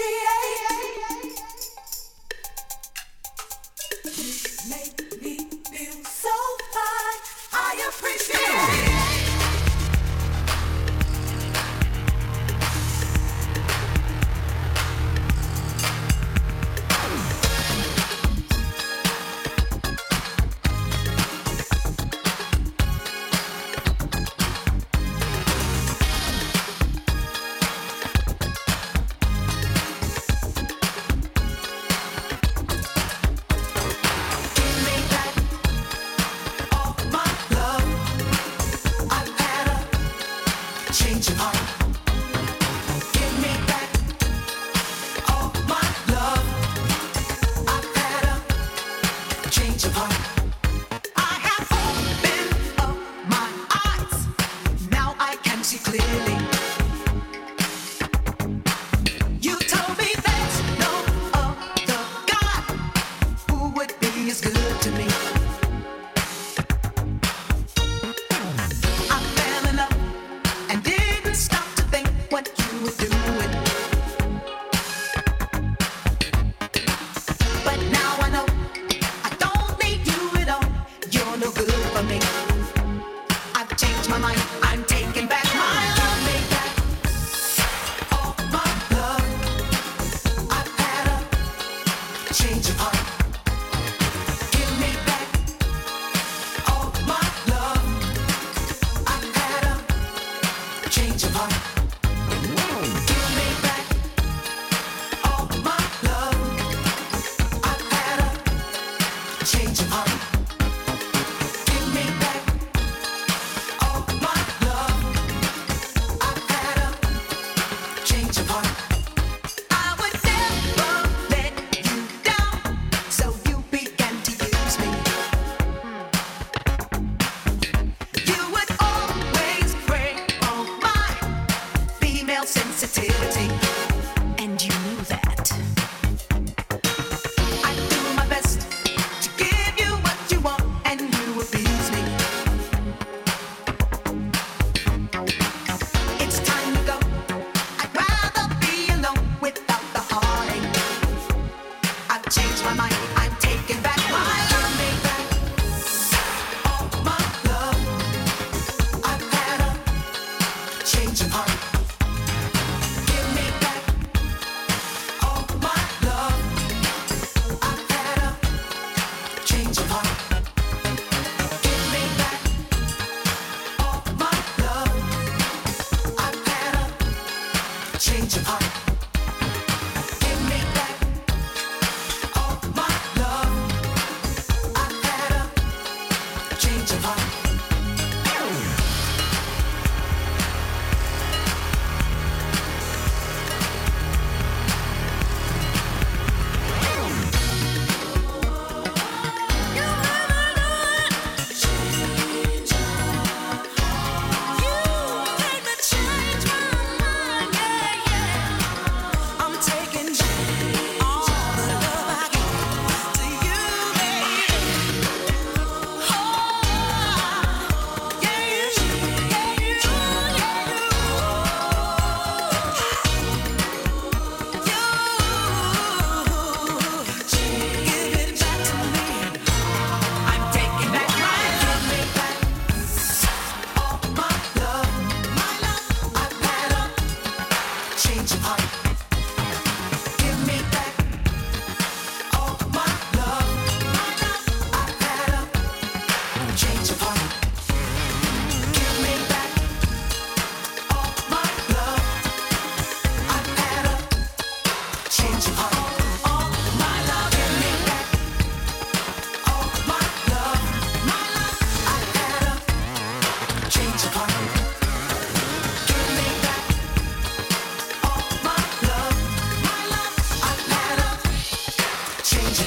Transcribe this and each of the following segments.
love.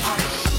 heart.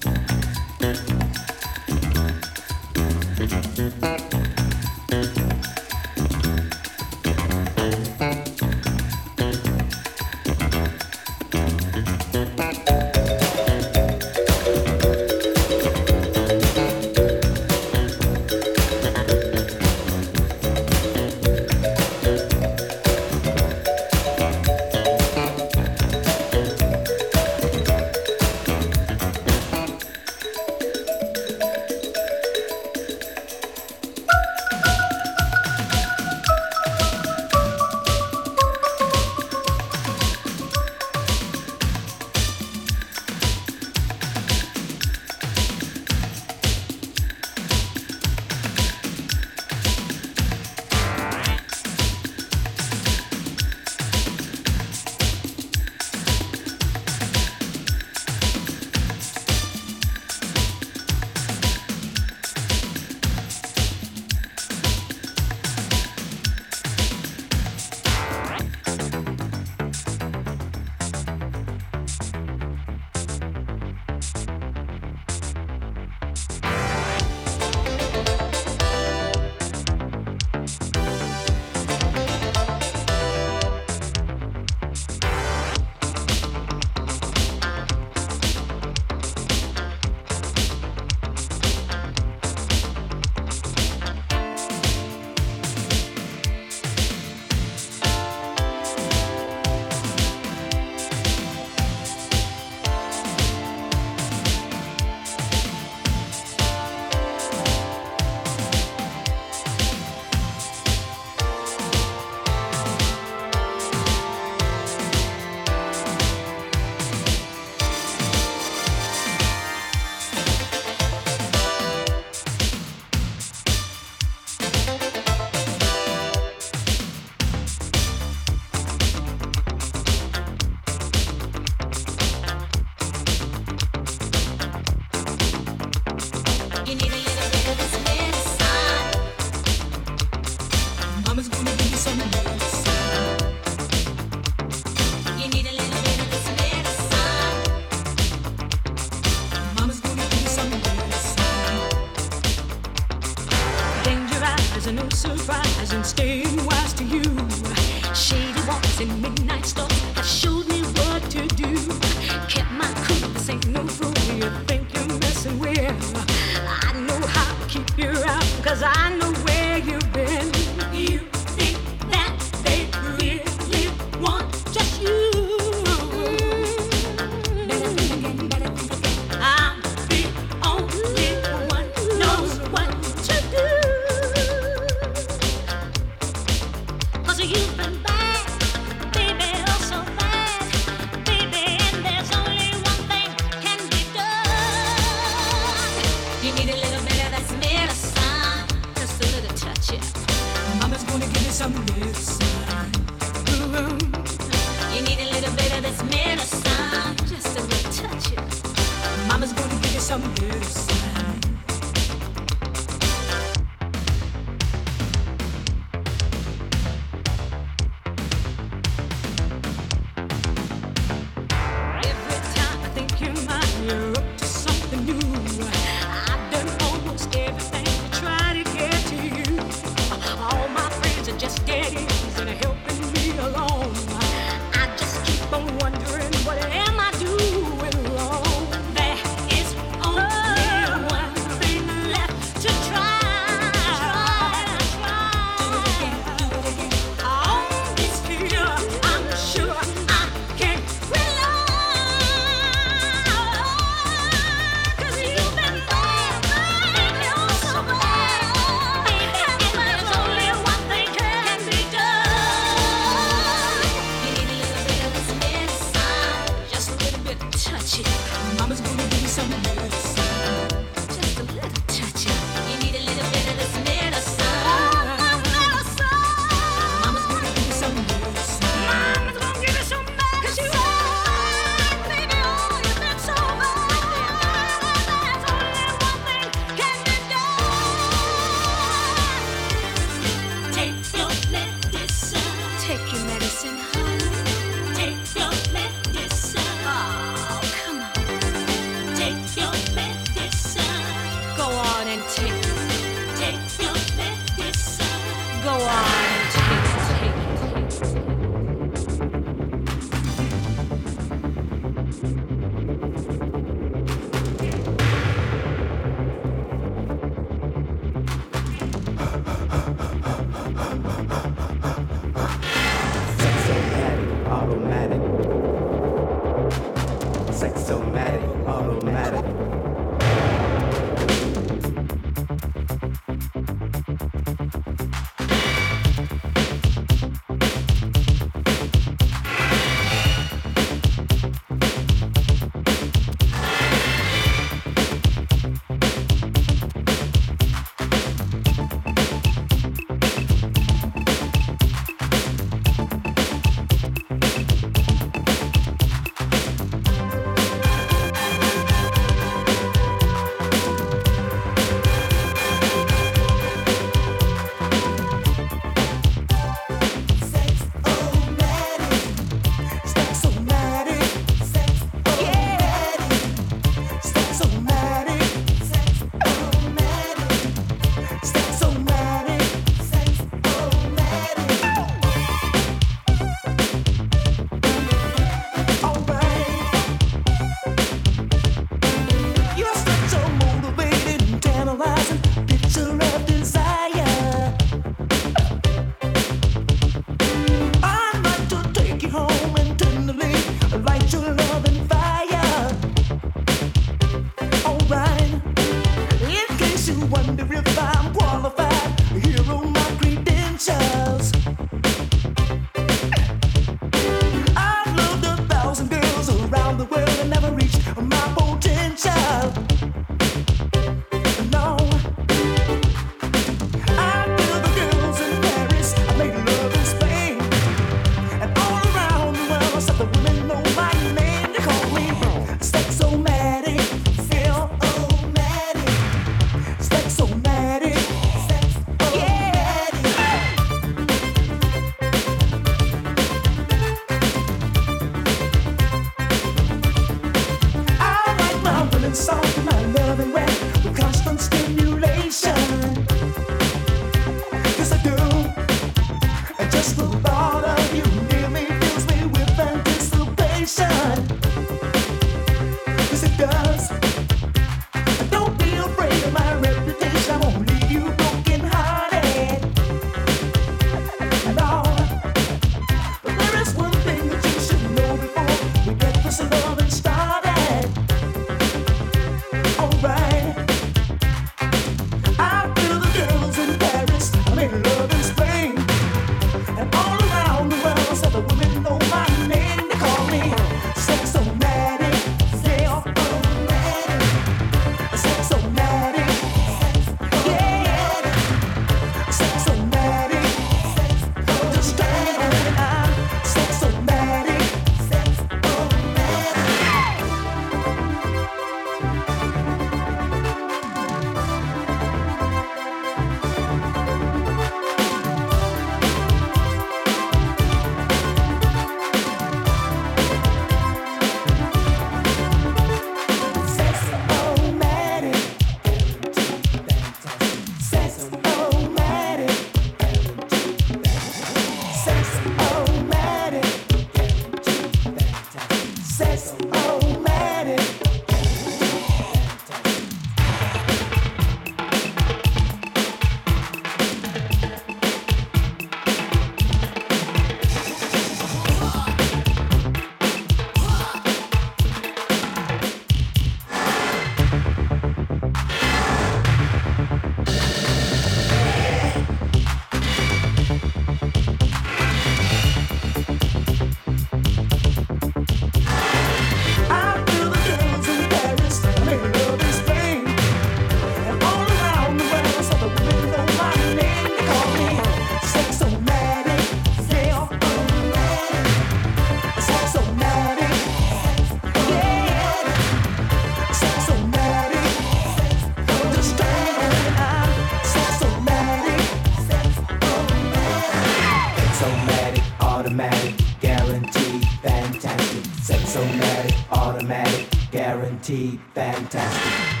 guaranteed fantastic.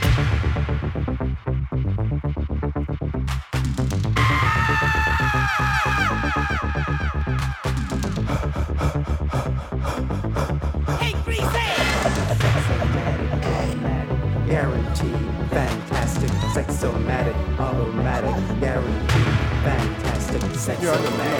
fantastic, sexomatic, automatic, guaranteed, fantastic, sexomatic.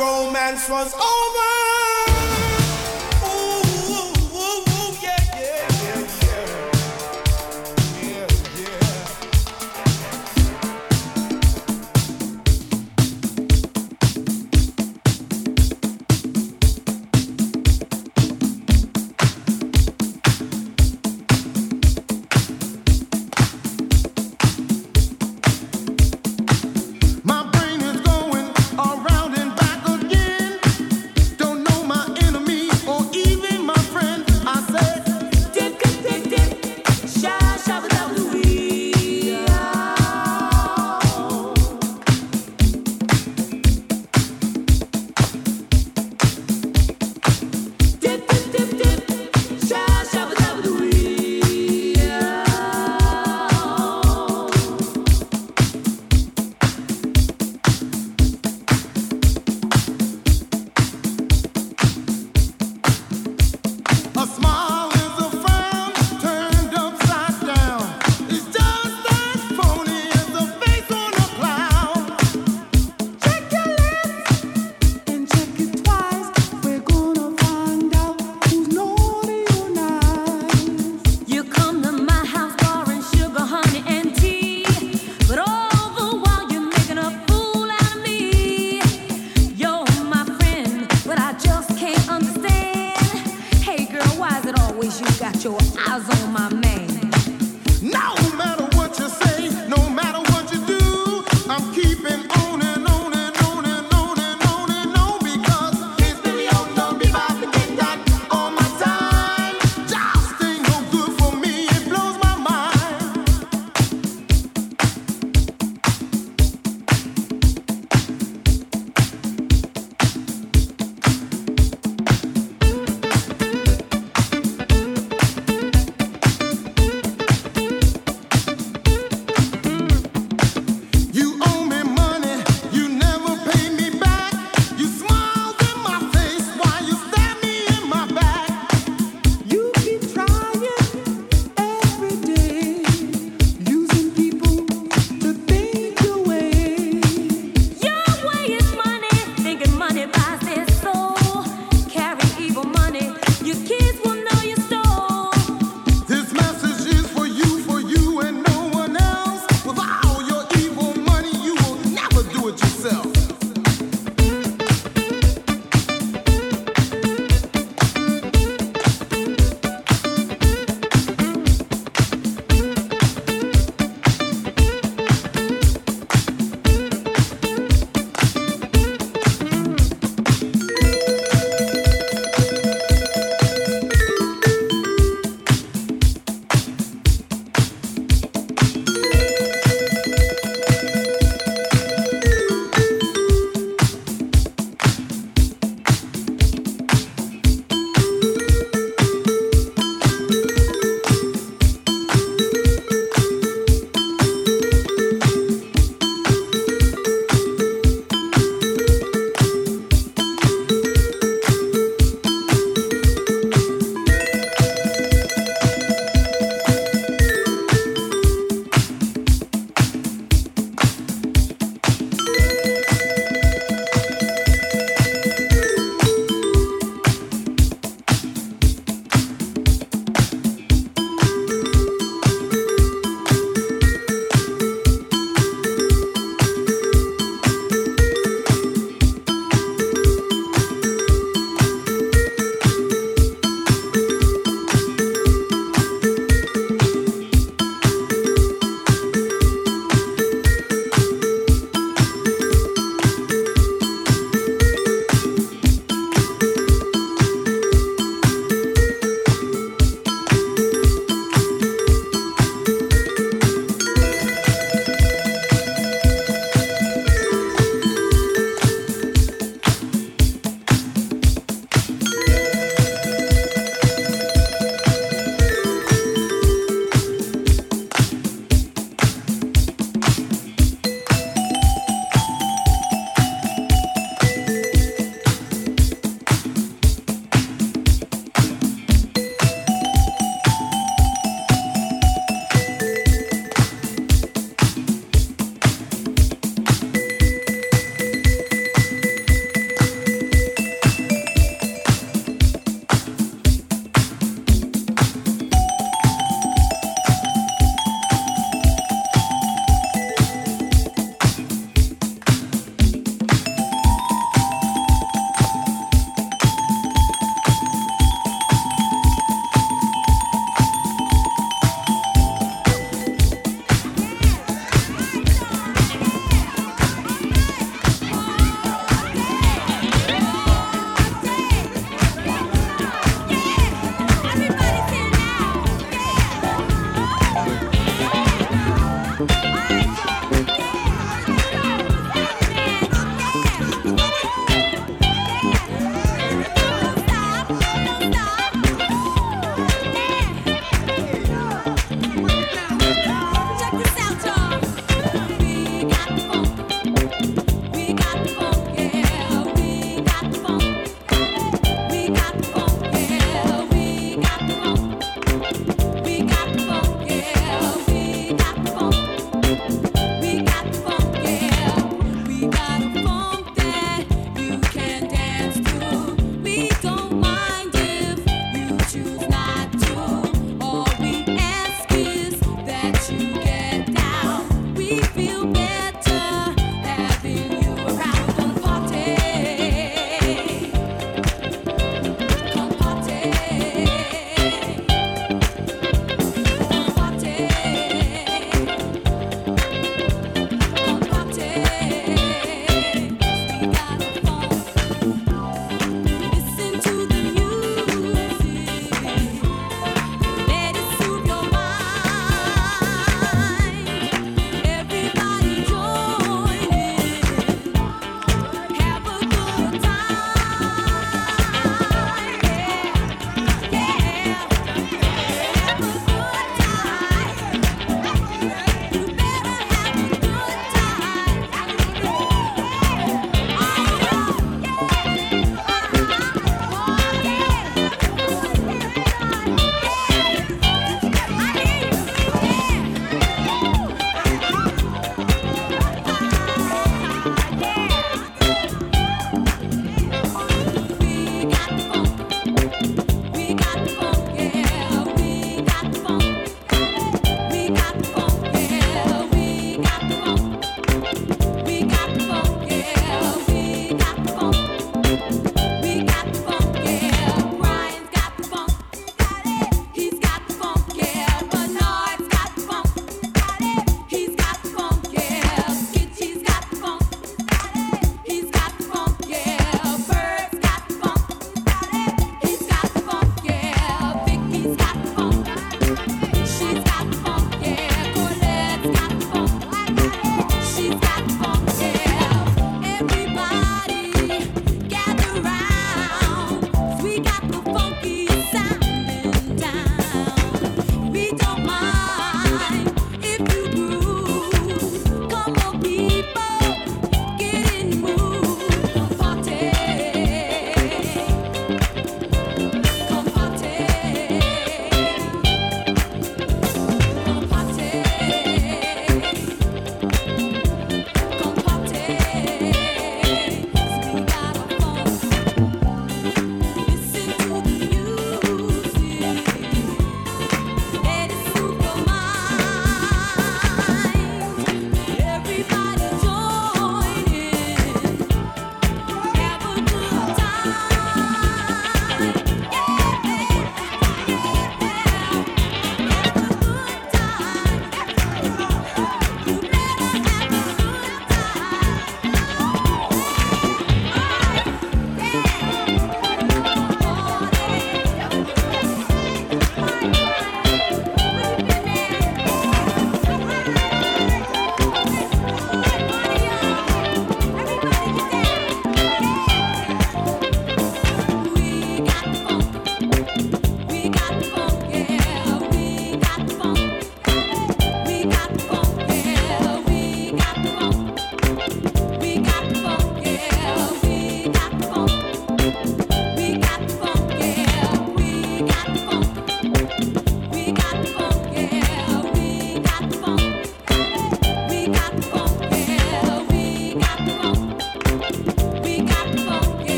romance was over.